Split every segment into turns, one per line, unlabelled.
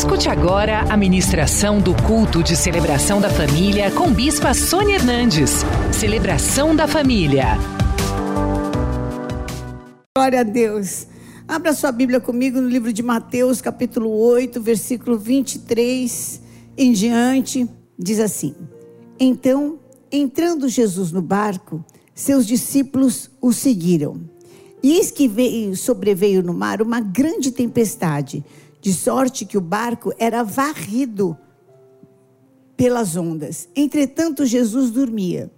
Escute agora a ministração do culto de celebração da família com Bispa Sônia Hernandes. Celebração da família.
Glória a Deus. Abra sua Bíblia comigo no livro de Mateus, capítulo 8, versículo 23 em diante. Diz assim: Então, entrando Jesus no barco, seus discípulos o seguiram. E eis que veio, sobreveio no mar uma grande tempestade de sorte que o barco era varrido pelas ondas. Entretanto, Jesus dormia.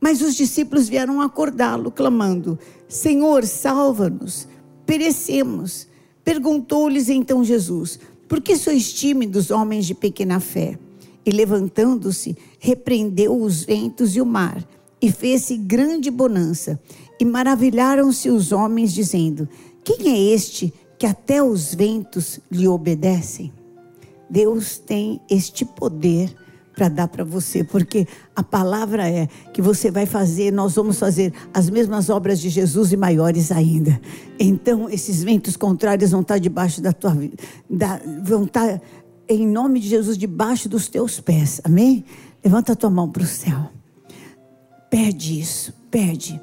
Mas os discípulos vieram acordá-lo, clamando: Senhor, salva-nos, perecemos. Perguntou-lhes então Jesus: Por que sois tímidos, homens de pequena fé? E levantando-se, repreendeu os ventos e o mar, e fez-se grande bonança. E maravilharam-se os homens, dizendo: Quem é este que até os ventos lhe obedecem. Deus tem este poder para dar para você, porque a palavra é que você vai fazer, nós vamos fazer as mesmas obras de Jesus e maiores ainda. Então, esses ventos contrários vão estar debaixo da tua vida, vão estar em nome de Jesus debaixo dos teus pés. Amém? Levanta a tua mão para o céu. Pede isso, pede.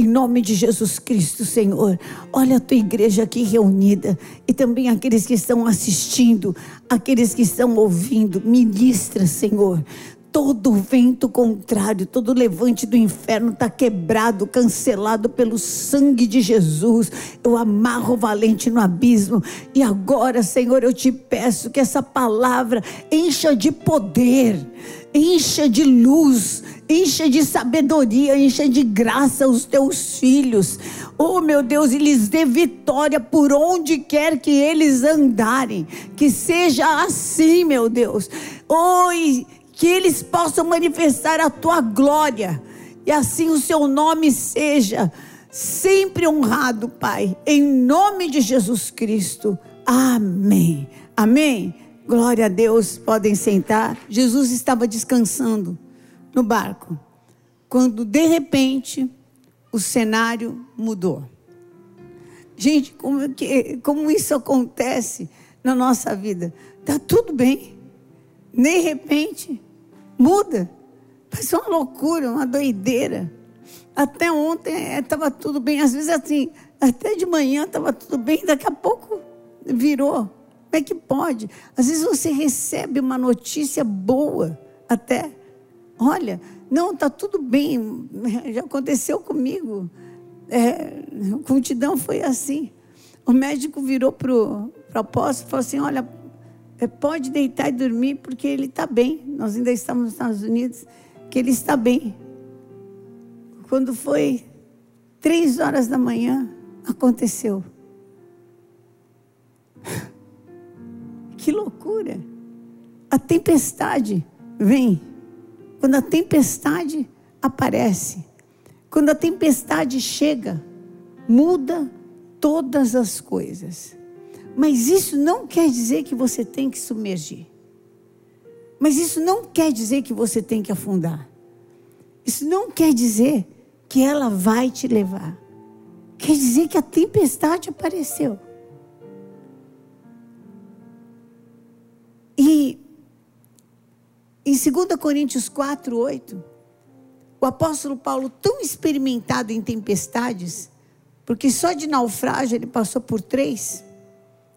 Em nome de Jesus Cristo, Senhor, olha a tua igreja aqui reunida e também aqueles que estão assistindo, aqueles que estão ouvindo. Ministra, Senhor. Todo vento contrário, todo levante do inferno está quebrado, cancelado pelo sangue de Jesus. Eu amarro o valente no abismo. E agora, Senhor, eu te peço que essa palavra encha de poder, encha de luz, encha de sabedoria, encha de graça os teus filhos. Oh, meu Deus, e lhes dê vitória por onde quer que eles andarem. Que seja assim, meu Deus. Oh, que eles possam manifestar a tua glória. E assim o seu nome seja sempre honrado, Pai. Em nome de Jesus Cristo. Amém. Amém. Glória a Deus. Podem sentar. Jesus estava descansando no barco, quando de repente o cenário mudou. Gente, como, que, como isso acontece na nossa vida? Está tudo bem, de repente muda. Parece uma loucura, uma doideira. Até ontem estava é, tudo bem, às vezes assim, até de manhã estava tudo bem, daqui a pouco virou. Como é que pode? Às vezes você recebe uma notícia boa, até Olha, não, está tudo bem, já aconteceu comigo. É, a multidão foi assim. O médico virou para o apóstolo e falou assim: Olha, é, pode deitar e dormir, porque ele está bem. Nós ainda estamos nos Estados Unidos, que ele está bem. Quando foi três horas da manhã, aconteceu. Que loucura! A tempestade vem quando a tempestade aparece, quando a tempestade chega, muda todas as coisas. Mas isso não quer dizer que você tem que submergir. Mas isso não quer dizer que você tem que afundar. Isso não quer dizer que ela vai te levar. Quer dizer que a tempestade apareceu. E em 2 Coríntios 4, 8, o apóstolo Paulo, tão experimentado em tempestades, porque só de naufrágio ele passou por três.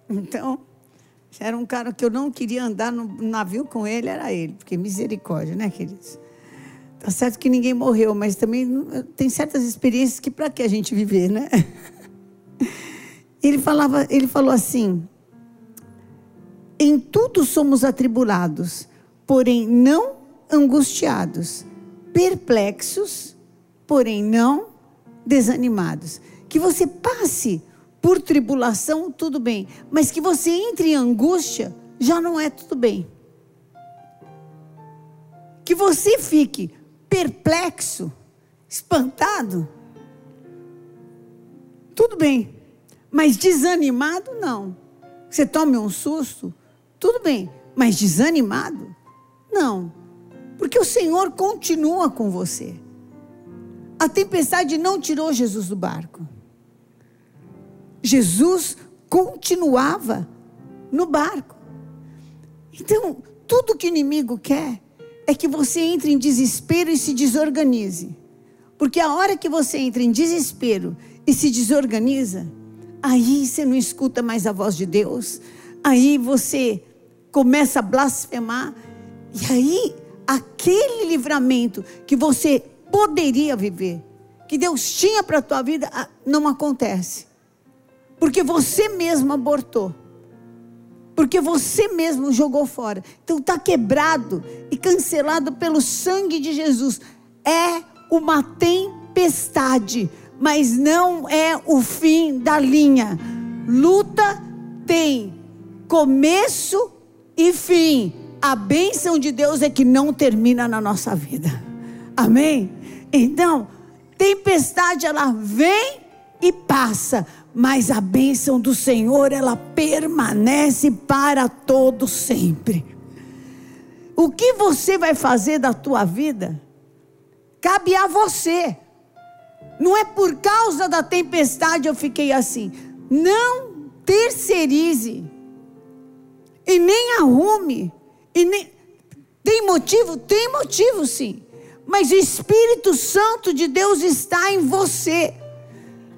Então, era um cara que eu não queria andar no navio com ele, era ele, porque misericórdia, né, queridos? Tá certo que ninguém morreu, mas também tem certas experiências que para que a gente viver, né? Ele falava, ele falou assim: Em tudo somos atribulados, porém não angustiados, perplexos, porém não desanimados. Que você passe por tribulação, tudo bem, mas que você entre em angústia, já não é tudo bem. Que você fique perplexo, espantado, tudo bem, mas desanimado, não. Você tome um susto, tudo bem, mas desanimado, não, porque o Senhor continua com você. A tempestade não tirou Jesus do barco. Jesus continuava no barco. Então, tudo que o inimigo quer é que você entre em desespero e se desorganize. Porque a hora que você entra em desespero e se desorganiza, aí você não escuta mais a voz de Deus, aí você começa a blasfemar, e aí aquele livramento que você poderia viver, que Deus tinha para a tua vida, ah, não acontece. Porque você mesmo abortou. Porque você mesmo jogou fora. Então está quebrado e cancelado pelo sangue de Jesus. É uma tempestade, mas não é o fim da linha. Luta tem começo e fim. A bênção de Deus é que não termina na nossa vida. Amém? Então, tempestade ela vem e passa, mas a bênção do Senhor ela permanece para todo sempre. O que você vai fazer da tua vida cabe a você. Não é por causa da tempestade eu fiquei assim. Não terceirize. E nem arrume. E nem... Tem motivo? Tem motivo sim. Mas o Espírito Santo de Deus está em você.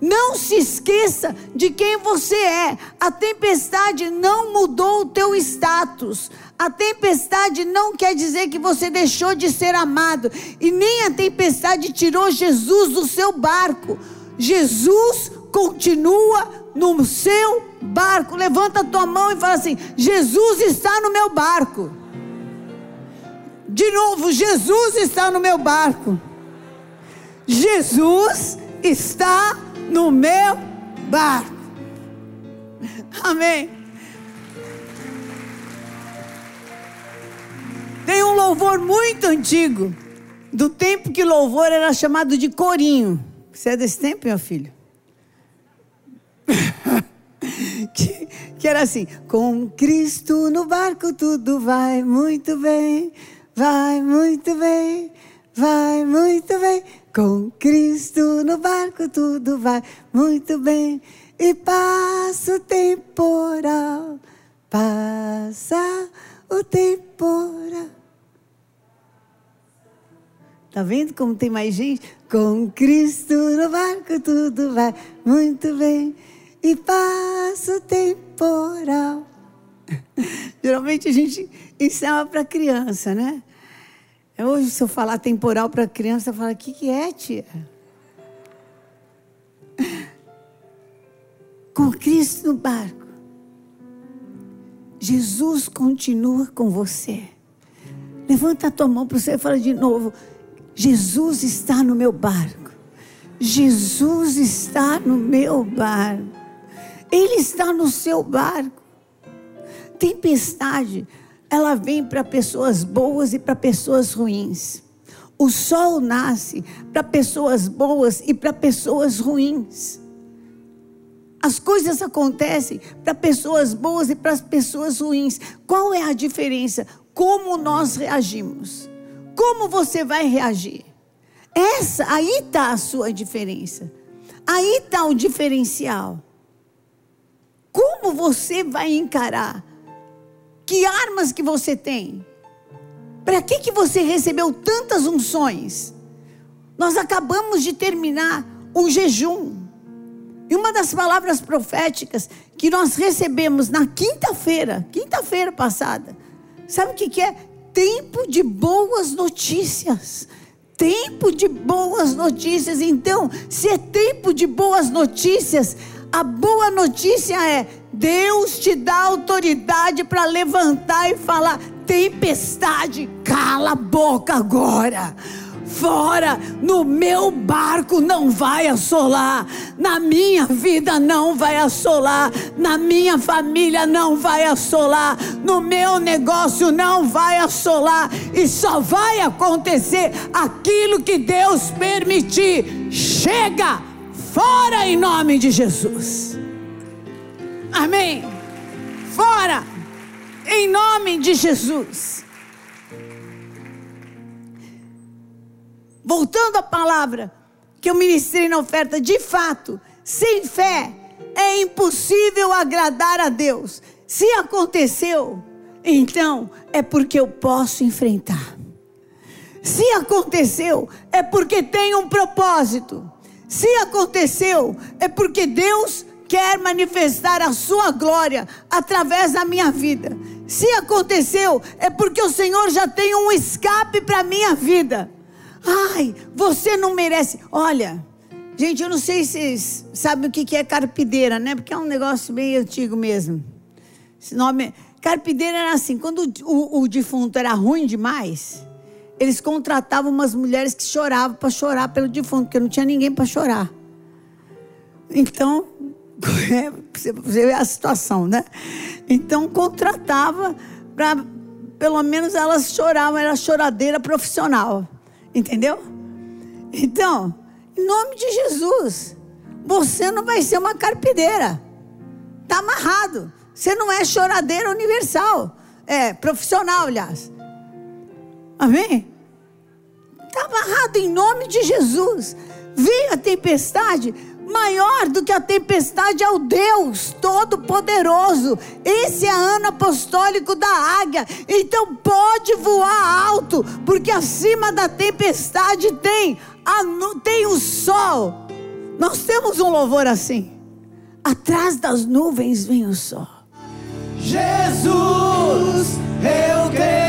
Não se esqueça de quem você é. A tempestade não mudou o teu status. A tempestade não quer dizer que você deixou de ser amado. E nem a tempestade tirou Jesus do seu barco. Jesus continua no seu barco. Levanta a tua mão e fala assim: Jesus está no meu barco. De novo, Jesus está no meu barco. Jesus está no meu barco. Amém. Tem um louvor muito antigo, do tempo que louvor era chamado de corinho. Você é desse tempo, meu filho? que, que era assim: com Cristo no barco tudo vai muito bem, vai muito bem, vai muito bem. Com Cristo no barco tudo vai muito bem. E passa o temporal, passa o temporal. Tá vendo como tem mais gente? Com Cristo no barco tudo vai muito bem. E passa o temporal. Geralmente a gente ensina para criança, né? Hoje, se eu falar temporal para criança, fala: o que, que é, tia? Com Cristo no barco. Jesus continua com você. Levanta a tua mão para você e fala de novo: Jesus está no meu barco. Jesus está no meu barco. Ele está no seu barco. Tempestade ela vem para pessoas boas e para pessoas ruins. O sol nasce para pessoas boas e para pessoas ruins. As coisas acontecem para pessoas boas e para pessoas ruins. Qual é a diferença? Como nós reagimos? Como você vai reagir? Essa aí está a sua diferença. Aí está o diferencial. Como você vai encarar? Que armas que você tem? Para que que você recebeu tantas unções? Nós acabamos de terminar um jejum. E uma das palavras proféticas que nós recebemos na quinta-feira, quinta-feira passada, sabe o que, que é? Tempo de boas notícias. Tempo de boas notícias. Então, se é tempo de boas notícias, a boa notícia é: Deus te dá autoridade para levantar e falar: tempestade, cala a boca agora. Fora, no meu barco não vai assolar, na minha vida não vai assolar, na minha família não vai assolar, no meu negócio não vai assolar, e só vai acontecer aquilo que Deus permitir. Chega, fora em nome de Jesus. Amém. Fora. Em nome de Jesus. Voltando à palavra que eu ministrei na oferta, de fato, sem fé é impossível agradar a Deus. Se aconteceu, então é porque eu posso enfrentar. Se aconteceu, é porque tem um propósito. Se aconteceu, é porque Deus quer manifestar a sua glória através da minha vida. Se aconteceu, é porque o Senhor já tem um escape para a minha vida. Ai, você não merece. Olha, gente, eu não sei se vocês sabem o que é carpideira, né? Porque é um negócio bem antigo mesmo. Esse nome. Carpideira era assim: quando o, o, o defunto era ruim demais, eles contratavam umas mulheres que choravam para chorar pelo defunto, porque não tinha ninguém para chorar. Então, é, você vê a situação, né? Então, contratava para, pelo menos elas choravam, era choradeira profissional. Entendeu? Então, em nome de Jesus, você não vai ser uma carpideira. Está amarrado. Você não é choradeira universal. É profissional, aliás. Amém? Está amarrado em nome de Jesus. Veio a tempestade, maior do que a tempestade é o Deus Todo-Poderoso. Esse é ano apostólico da águia. Então pode voar alto, porque acima da tempestade tem, a, tem o sol. Nós temos um louvor assim. Atrás das nuvens vem o sol.
Jesus, eu creio.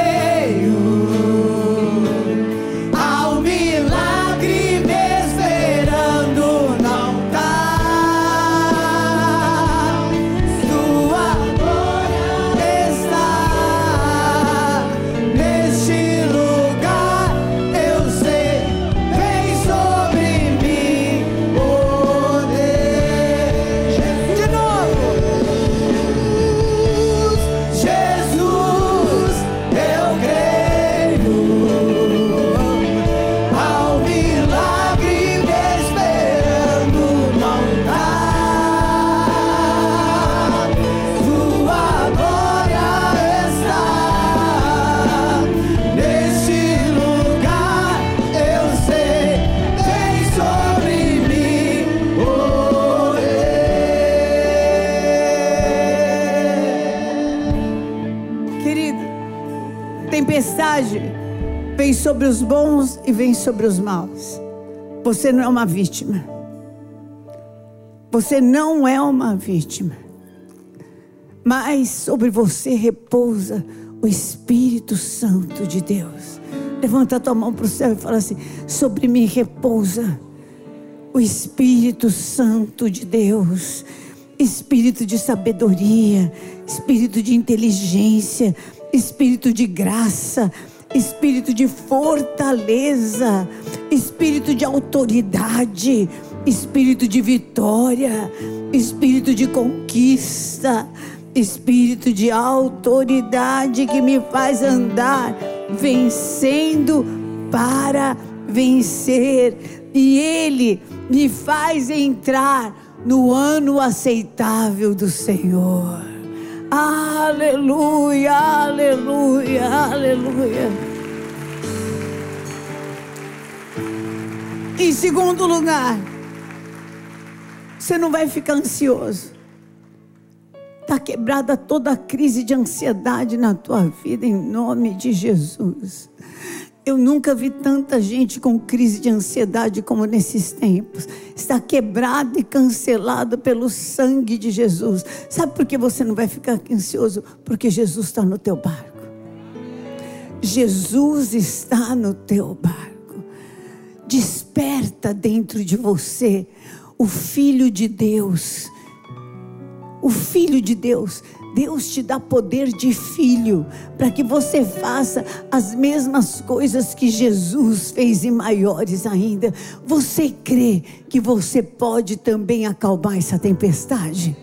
Sobre os bons e vem sobre os maus. Você não é uma vítima. Você não é uma vítima. Mas sobre você repousa o Espírito Santo de Deus. Levanta a tua mão para o céu e fala assim: sobre mim repousa o Espírito Santo de Deus. Espírito de sabedoria, espírito de inteligência, espírito de graça, espírito de fortaleza, espírito de autoridade, espírito de vitória, espírito de conquista, espírito de autoridade que me faz andar vencendo para vencer. E Ele me faz entrar no ano aceitável do Senhor. Aleluia, aleluia, aleluia. Em segundo lugar, você não vai ficar ansioso. Está quebrada toda a crise de ansiedade na tua vida, em nome de Jesus. Eu nunca vi tanta gente com crise de ansiedade como nesses tempos. Está quebrado e cancelado pelo sangue de Jesus. Sabe por que você não vai ficar ansioso? Porque Jesus está no teu barco. Jesus está no teu barco. Desperta dentro de você o Filho de Deus. O Filho de Deus Deus te dá poder de filho para que você faça as mesmas coisas que Jesus fez e maiores ainda. Você crê que você pode também acalmar essa tempestade?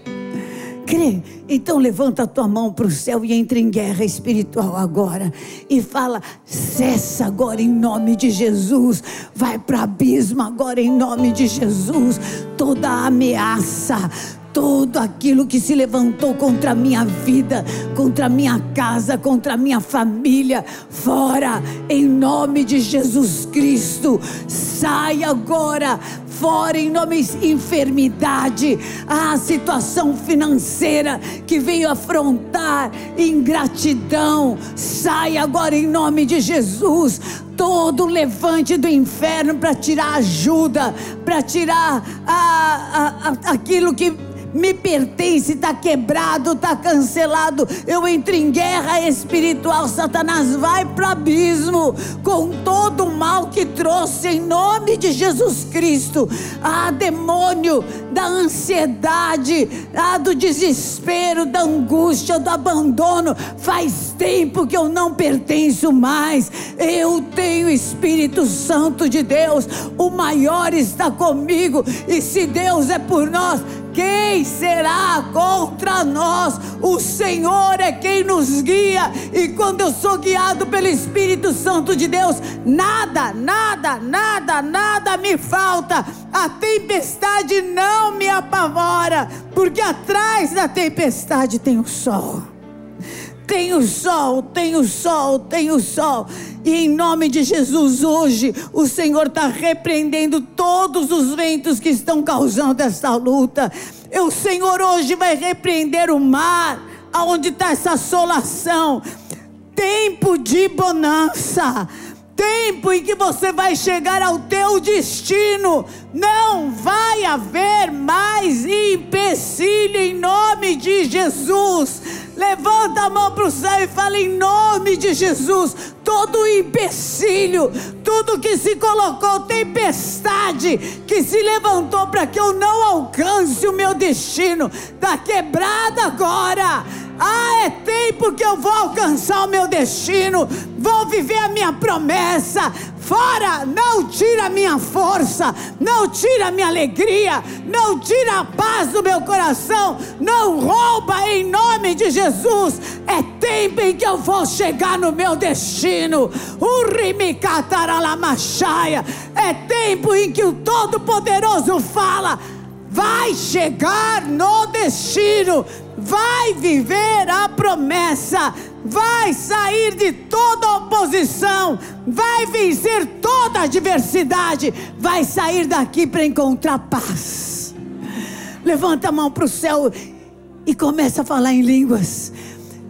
Crê? Então levanta a tua mão para o céu e entra em guerra espiritual agora. E fala: cessa agora em nome de Jesus. Vai para abismo agora em nome de Jesus. Toda ameaça tudo aquilo que se levantou contra a minha vida, contra a minha casa, contra a minha família, fora, em nome de Jesus Cristo. Sai agora, fora em nome de enfermidade, a situação financeira que veio afrontar, ingratidão, sai agora em nome de Jesus. Todo levante do inferno para tirar ajuda, para tirar a, a, a, aquilo que me pertence, está quebrado, está cancelado. Eu entro em guerra espiritual. Satanás vai para o abismo com todo o mal que trouxe em nome de Jesus Cristo. Ah, demônio da ansiedade, ah, do desespero, da angústia, do abandono. Faz tempo que eu não pertenço mais. Eu tenho Espírito Santo de Deus. O maior está comigo. E se Deus é por nós, quem será contra nós? O Senhor é quem nos guia, e quando eu sou guiado pelo Espírito Santo de Deus, nada, nada, nada, nada me falta. A tempestade não me apavora, porque atrás da tempestade tem o sol. Tem o sol, tem o sol, tem o sol. E em nome de Jesus, hoje, o Senhor está repreendendo todos os ventos que estão causando essa luta. E o Senhor hoje vai repreender o mar, aonde está essa assolação. Tempo de bonança tempo em que você vai chegar ao teu destino, não vai haver mais empecilho em nome de Jesus. Levanta a mão para o céu e fala em nome de Jesus. Todo empecilho, tudo que se colocou, tempestade que se levantou para que eu não alcance o meu destino, está quebrada agora ah, é tempo que eu vou alcançar o meu destino, vou viver a minha promessa. Fora, não tira a minha força, não tira a minha alegria, não tira a paz do meu coração, não rouba em nome de Jesus. É tempo em que eu vou chegar no meu destino. É tempo em que o Todo-Poderoso fala: vai chegar no destino vai viver a promessa, vai sair de toda oposição, vai vencer toda adversidade, vai sair daqui para encontrar paz. Levanta a mão para o céu e começa a falar em línguas.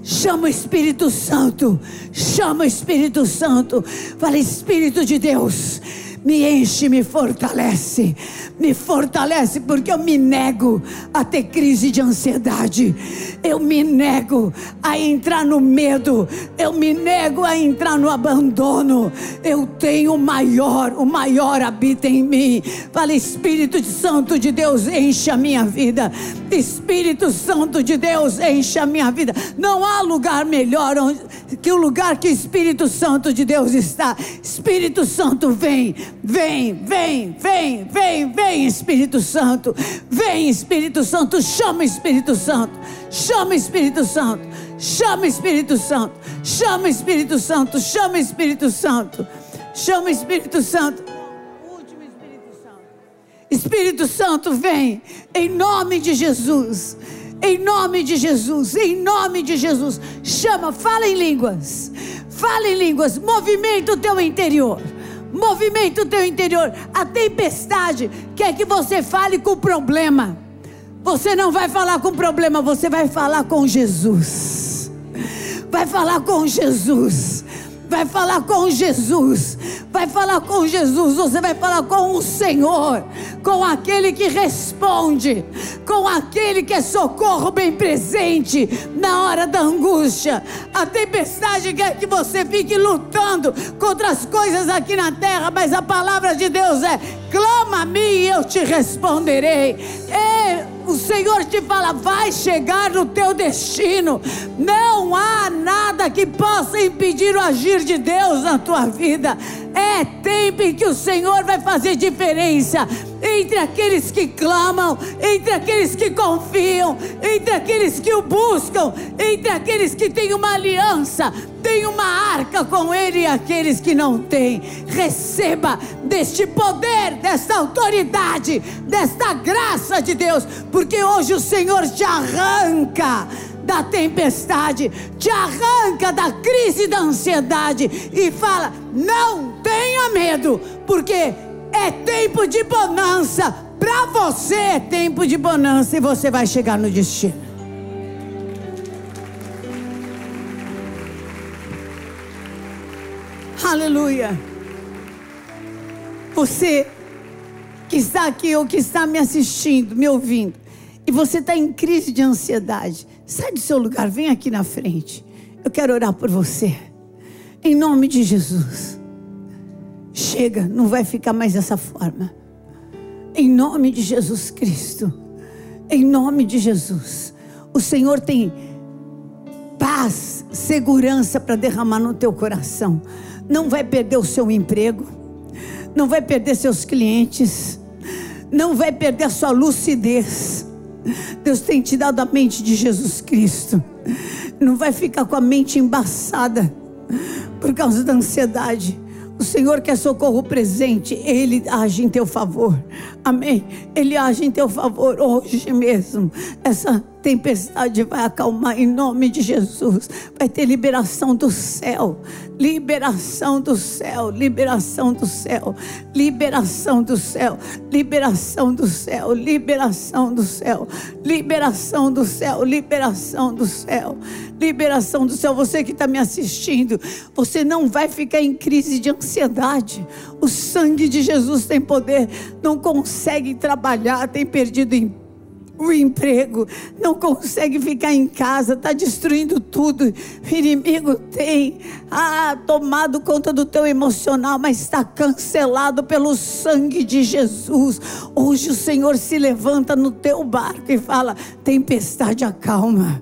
Chama o Espírito Santo, chama o Espírito Santo, fala Espírito de Deus, me enche, me fortalece me fortalece, porque eu me nego a ter crise de ansiedade, eu me nego a entrar no medo, eu me nego a entrar no abandono. Eu tenho o maior, o maior habita em mim. Fala, Espírito Santo de Deus, enche a minha vida. Espírito Santo de Deus, enche a minha vida. Não há lugar melhor que o lugar que o Espírito Santo de Deus está. Espírito Santo, vem, vem, vem, vem, vem, vem Espírito Santo, vem Espírito Santo, chama Espírito Santo, chama Espírito Santo, chama Espírito Santo, chama Espírito Santo, chama Espírito Santo, chama Espírito Santo. Espírito Santo, vem em nome de Jesus. Em nome de Jesus, em nome de Jesus, chama, fala em línguas, fala em línguas, movimenta o teu interior movimenta o teu interior. A tempestade quer que você fale com o problema. Você não vai falar com o problema, você vai falar com Jesus. Vai falar com Jesus vai falar com Jesus, vai falar com Jesus, você vai falar com o Senhor, com aquele que responde, com aquele que é socorro bem presente na hora da angústia. A tempestade quer que você fique lutando contra as coisas aqui na terra, mas a palavra de Deus é: clama a mim e eu te responderei. É, o Senhor te fala, vai chegar no teu destino. Não há nada que possa impedir o agir de Deus na tua vida. É tempo em que o Senhor vai fazer diferença entre aqueles que clamam, entre aqueles que confiam, entre aqueles que o buscam, entre aqueles que têm uma aliança, têm uma arca com Ele e aqueles que não têm. Receba deste poder, desta autoridade, desta graça de Deus, porque hoje o Senhor te arranca da tempestade, te arranca da crise da ansiedade e fala: não tenha medo, porque é tempo de bonança. Para você é tempo de bonança e você vai chegar no destino. Aleluia. Você que está aqui ou que está me assistindo, me ouvindo, e você está em crise de ansiedade, sai do seu lugar, vem aqui na frente. Eu quero orar por você. Em nome de Jesus. Chega, não vai ficar mais dessa forma. Em nome de Jesus Cristo. Em nome de Jesus. O Senhor tem paz, segurança para derramar no teu coração. Não vai perder o seu emprego. Não vai perder seus clientes. Não vai perder a sua lucidez. Deus tem te dado a mente de Jesus Cristo. Não vai ficar com a mente embaçada por causa da ansiedade. O Senhor quer socorro presente, Ele age em teu favor. Amém. Ele age em teu favor hoje mesmo. Essa tempestade vai acalmar em nome de Jesus. Vai ter liberação do céu. Liberação do céu, liberação do céu, liberação do céu, liberação do céu, liberação do céu, liberação do céu, liberação do céu, liberação do céu. Você que está me assistindo, você não vai ficar em crise de ansiedade. O sangue de Jesus tem poder, não consegue trabalhar, tem perdido emprego o emprego, não consegue ficar em casa, está destruindo tudo. O inimigo tem ah, tomado conta do teu emocional, mas está cancelado pelo sangue de Jesus. Hoje o Senhor se levanta no teu barco e fala: tempestade acalma.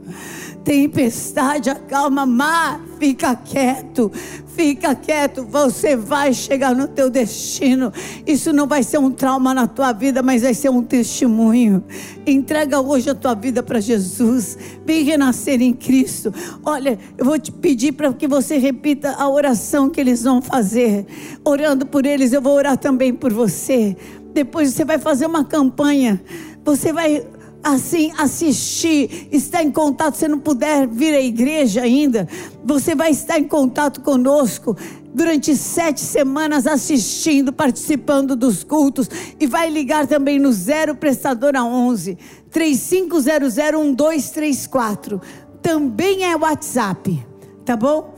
Tempestade acalma, mar, fica quieto, Fica quieto, você vai chegar no teu destino. Isso não vai ser um trauma na tua vida, mas vai ser um testemunho. Entrega hoje a tua vida para Jesus. Vem renascer em Cristo. Olha, eu vou te pedir para que você repita a oração que eles vão fazer. Orando por eles, eu vou orar também por você. Depois você vai fazer uma campanha. Você vai assim assistir, estar em contato, se não puder vir à igreja ainda, você vai estar em contato conosco durante sete semanas assistindo, participando dos cultos e vai ligar também no zero prestadora 11 3500 1234. Também é WhatsApp, tá bom?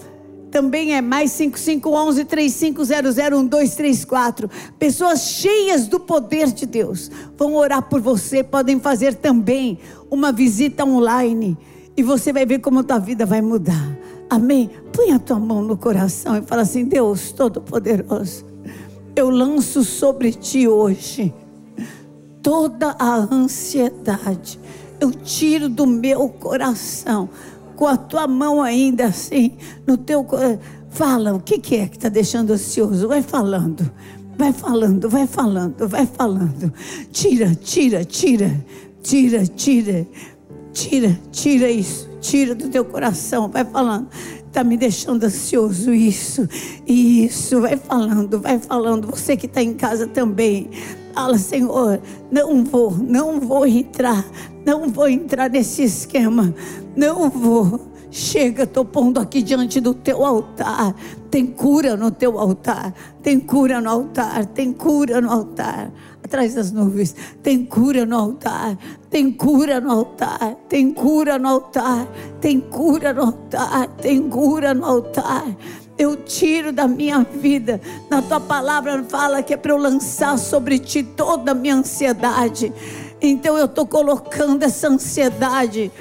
Também é mais 5511 3500 1234. Pessoas cheias do poder de Deus vão orar por você, podem fazer também uma visita online e você vai ver como tua vida vai mudar. Amém? Põe a tua mão no coração e fala assim: Deus Todo-Poderoso, eu lanço sobre ti hoje toda a ansiedade. Eu tiro do meu coração com a tua mão ainda assim, no teu. Fala, o que, que é que está deixando ansioso? Vai falando, vai falando, vai falando, vai falando. Tira, tira, tira, tira, tira, tira, tira isso, tira do teu coração, vai falando. Está me deixando ansioso isso, isso, vai falando, vai falando. Você que está em casa também. Fala, Senhor, não vou, não vou entrar, não vou entrar nesse esquema, não vou. Chega, estou pondo aqui diante do teu altar. Tem cura no teu altar. Tem cura no altar. Tem cura no altar. Atrás das nuvens. Tem cura no altar. Tem cura no altar. Tem cura no altar. Tem cura no altar. Tem cura no altar. Eu tiro da minha vida. Na tua palavra fala que é para eu lançar sobre ti toda a minha ansiedade. Então eu estou colocando essa ansiedade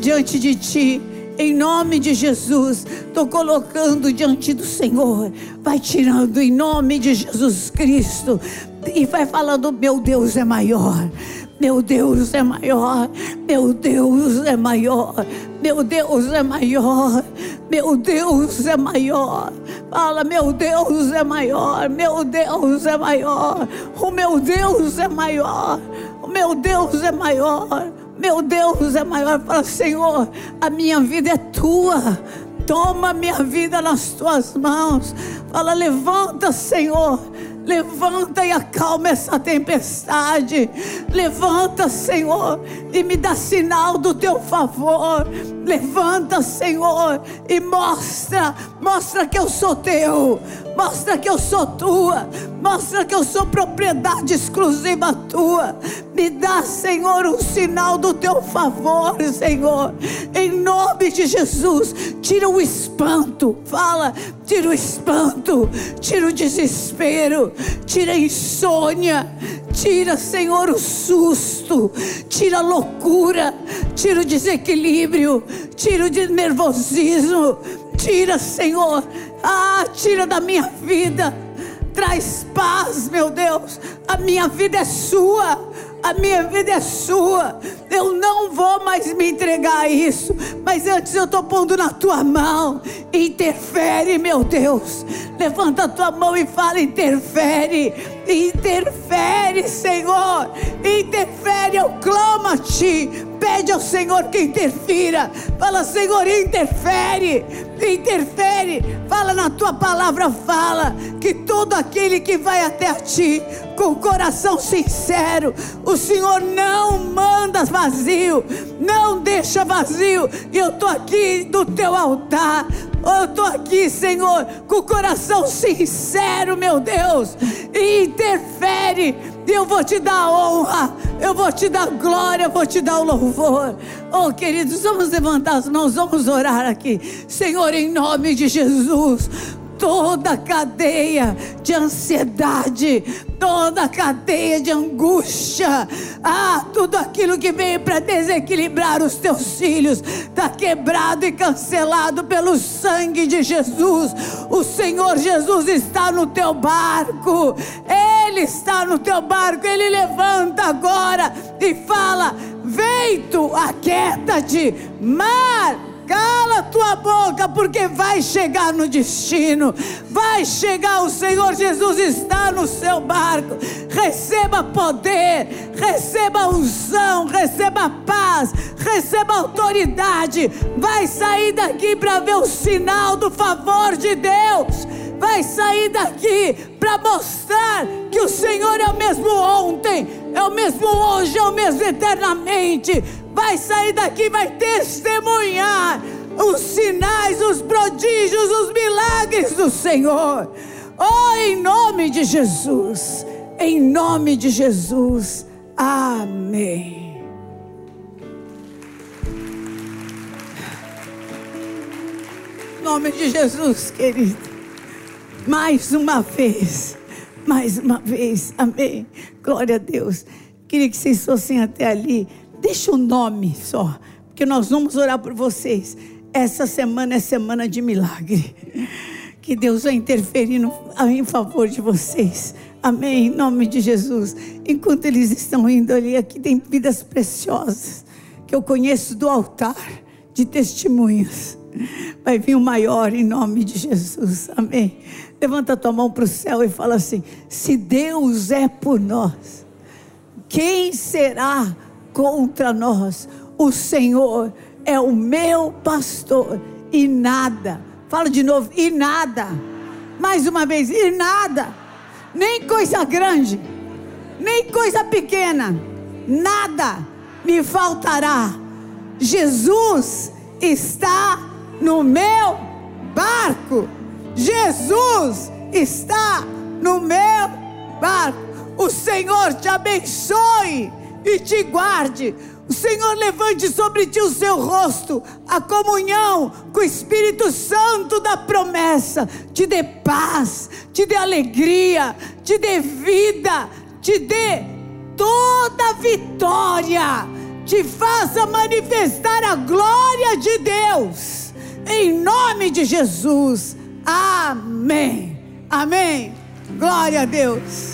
diante de ti. Em nome de Jesus, estou colocando diante do Senhor. Vai tirando em nome de Jesus Cristo. E vai falando: Meu Deus é maior. Meu Deus é maior, meu Deus é maior, meu Deus é maior. Meu Deus é maior. Fala, meu Deus é maior. Meu Deus é maior. O meu Deus é maior. O meu Deus é maior. Meu Deus é maior. Fala, Senhor, a minha vida é tua. Toma minha vida nas tuas mãos. Fala, levanta, Senhor. Levanta e acalma essa tempestade. Levanta, Senhor, e me dá sinal do teu favor. Levanta, Senhor, e mostra, mostra que eu sou teu. Mostra que eu sou tua. Mostra que eu sou propriedade exclusiva tua. Me dá, Senhor, um sinal do teu favor, Senhor. Em nome de Jesus, tira o espanto. Fala, tira o espanto, tira o desespero, tira a insônia, tira, Senhor, o susto, tira a loucura, tira o desequilíbrio, tira o nervosismo, tira, Senhor, ah, tira da minha vida, traz paz, meu Deus, a minha vida é sua a minha vida é sua. Eu não vou mais me entregar a isso. Mas antes eu estou pondo na tua mão. Interfere, meu Deus. Levanta a tua mão e fala: interfere. Interfere, Senhor. Interfere, eu clamo a ti. Pede ao Senhor que interfira. Fala, Senhor, interfere. Interfere. Fala na tua palavra, fala que todo aquele que vai até a ti com coração sincero, o Senhor não manda vazio, não deixa vazio. E eu estou aqui do teu altar. Eu estou aqui, Senhor, com o coração sincero, meu Deus. E interfere. Eu vou te dar honra, eu vou te dar glória, eu vou te dar o louvor. Oh, queridos, vamos levantar as mãos, vamos orar aqui. Senhor, em nome de Jesus, toda cadeia de ansiedade, toda cadeia de angústia, ah, tudo aquilo que veio para desequilibrar os teus filhos, está quebrado e cancelado pelo sangue de Jesus. O Senhor Jesus está no teu barco, Ele está no teu barco, Ele levanta agora e fala: Vento, aquieta-te, mar Cala tua boca, porque vai chegar no destino. Vai chegar, o Senhor Jesus está no seu barco. Receba poder, receba unção, receba paz, receba autoridade. Vai sair daqui para ver o sinal do favor de Deus. Vai sair daqui para mostrar que o Senhor é o mesmo ontem, é o mesmo hoje, é o mesmo eternamente vai sair daqui, vai testemunhar os sinais, os prodígios, os milagres do Senhor. Oh, em nome de Jesus, em nome de Jesus, amém. Em nome de Jesus, querido, mais uma vez, mais uma vez, amém. Glória a Deus. Queria que vocês fossem até ali. Deixa o nome só, porque nós vamos orar por vocês. Essa semana é semana de milagre. Que Deus vai interferir em favor de vocês. Amém. Em nome de Jesus. Enquanto eles estão indo ali, aqui tem vidas preciosas que eu conheço do altar de testemunhas. Vai vir o maior em nome de Jesus. Amém. Levanta tua mão para o céu e fala assim: se Deus é por nós, quem será contra nós. O Senhor é o meu pastor e nada. Fala de novo, e nada. Mais uma vez, e nada. Nem coisa grande, nem coisa pequena, nada me faltará. Jesus está no meu barco. Jesus está no meu barco. O Senhor te abençoe e te guarde. O Senhor levante sobre ti o seu rosto, a comunhão com o Espírito Santo da promessa, te dê paz, te dê alegria, te dê vida, te dê toda vitória, te faça manifestar a glória de Deus, em nome de Jesus. Amém. Amém. Glória a Deus.